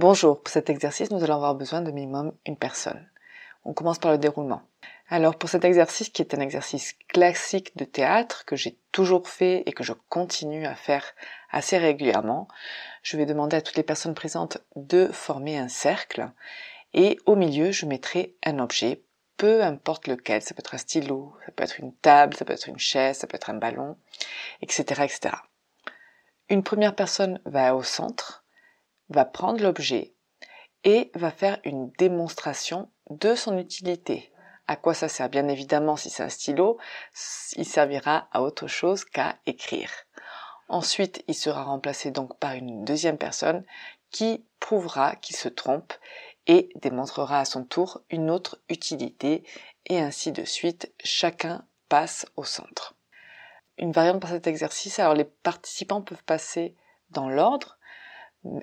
Bonjour, pour cet exercice, nous allons avoir besoin de minimum une personne. On commence par le déroulement. Alors pour cet exercice qui est un exercice classique de théâtre que j'ai toujours fait et que je continue à faire assez régulièrement, je vais demander à toutes les personnes présentes de former un cercle et au milieu je mettrai un objet, peu importe lequel, ça peut être un stylo, ça peut être une table, ça peut être une chaise, ça peut être un ballon, etc. etc. Une première personne va au centre, va prendre l'objet et va faire une démonstration de son utilité. À quoi ça sert? Bien évidemment, si c'est un stylo, il servira à autre chose qu'à écrire. Ensuite, il sera remplacé donc par une deuxième personne qui prouvera qu'il se trompe et démontrera à son tour une autre utilité et ainsi de suite, chacun passe au centre. Une variante pour cet exercice, alors les participants peuvent passer dans l'ordre,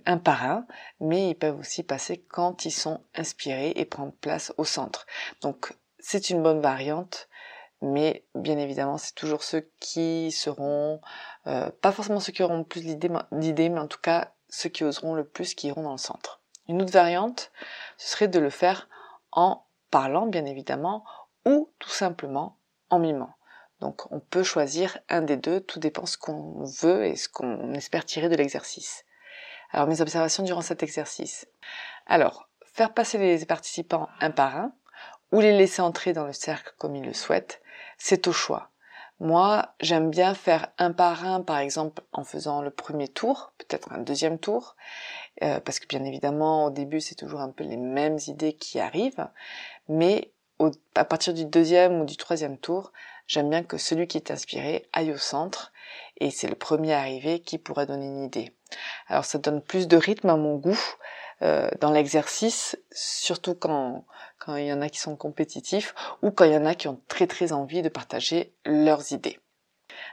un par un, mais ils peuvent aussi passer quand ils sont inspirés et prendre place au centre. Donc c'est une bonne variante, mais bien évidemment c'est toujours ceux qui seront, euh, pas forcément ceux qui auront le plus d'idées, mais en tout cas ceux qui oseront le plus qui iront dans le centre. Une autre variante, ce serait de le faire en parlant bien évidemment, ou tout simplement en mimant. Donc on peut choisir un des deux, tout dépend ce qu'on veut et ce qu'on espère tirer de l'exercice. Alors mes observations durant cet exercice. Alors, faire passer les participants un par un, ou les laisser entrer dans le cercle comme ils le souhaitent, c'est au choix. Moi, j'aime bien faire un par un, par exemple, en faisant le premier tour, peut-être un deuxième tour, euh, parce que bien évidemment, au début, c'est toujours un peu les mêmes idées qui arrivent, mais à partir du deuxième ou du troisième tour, j'aime bien que celui qui est inspiré aille au centre, et c'est le premier arrivé qui pourra donner une idée. Alors ça donne plus de rythme à mon goût euh, dans l'exercice, surtout quand, quand il y en a qui sont compétitifs ou quand il y en a qui ont très très envie de partager leurs idées.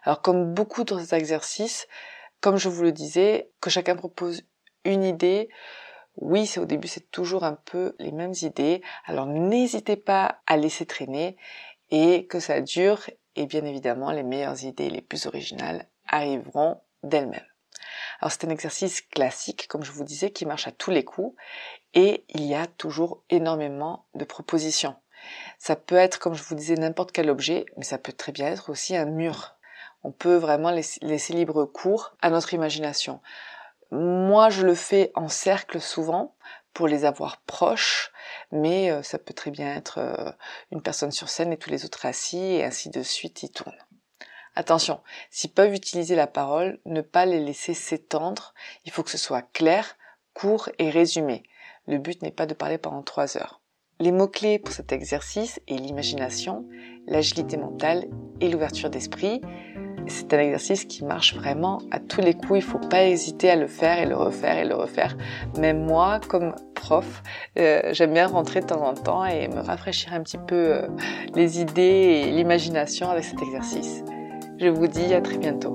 Alors comme beaucoup dans ces exercices, comme je vous le disais, que chacun propose une idée, oui, c'est au début, c'est toujours un peu les mêmes idées. Alors n'hésitez pas à laisser traîner et que ça dure. Et bien évidemment, les meilleures idées, les plus originales arriveront d'elles-mêmes. Alors c'est un exercice classique, comme je vous disais, qui marche à tous les coups et il y a toujours énormément de propositions. Ça peut être, comme je vous disais, n'importe quel objet, mais ça peut très bien être aussi un mur. On peut vraiment laisser libre cours à notre imagination. Moi, je le fais en cercle souvent pour les avoir proches, mais euh, ça peut très bien être euh, une personne sur scène et tous les autres assis et ainsi de suite, ils tournent. Attention, s'ils peuvent utiliser la parole, ne pas les laisser s'étendre. Il faut que ce soit clair, court et résumé. Le but n'est pas de parler pendant trois heures. Les mots-clés pour cet exercice est l'imagination, l'agilité mentale et l'ouverture d'esprit. C'est un exercice qui marche vraiment à tous les coups. Il ne faut pas hésiter à le faire et le refaire et le refaire. Même moi, comme prof, euh, j'aime bien rentrer de temps en temps et me rafraîchir un petit peu euh, les idées et l'imagination avec cet exercice. Je vous dis à très bientôt.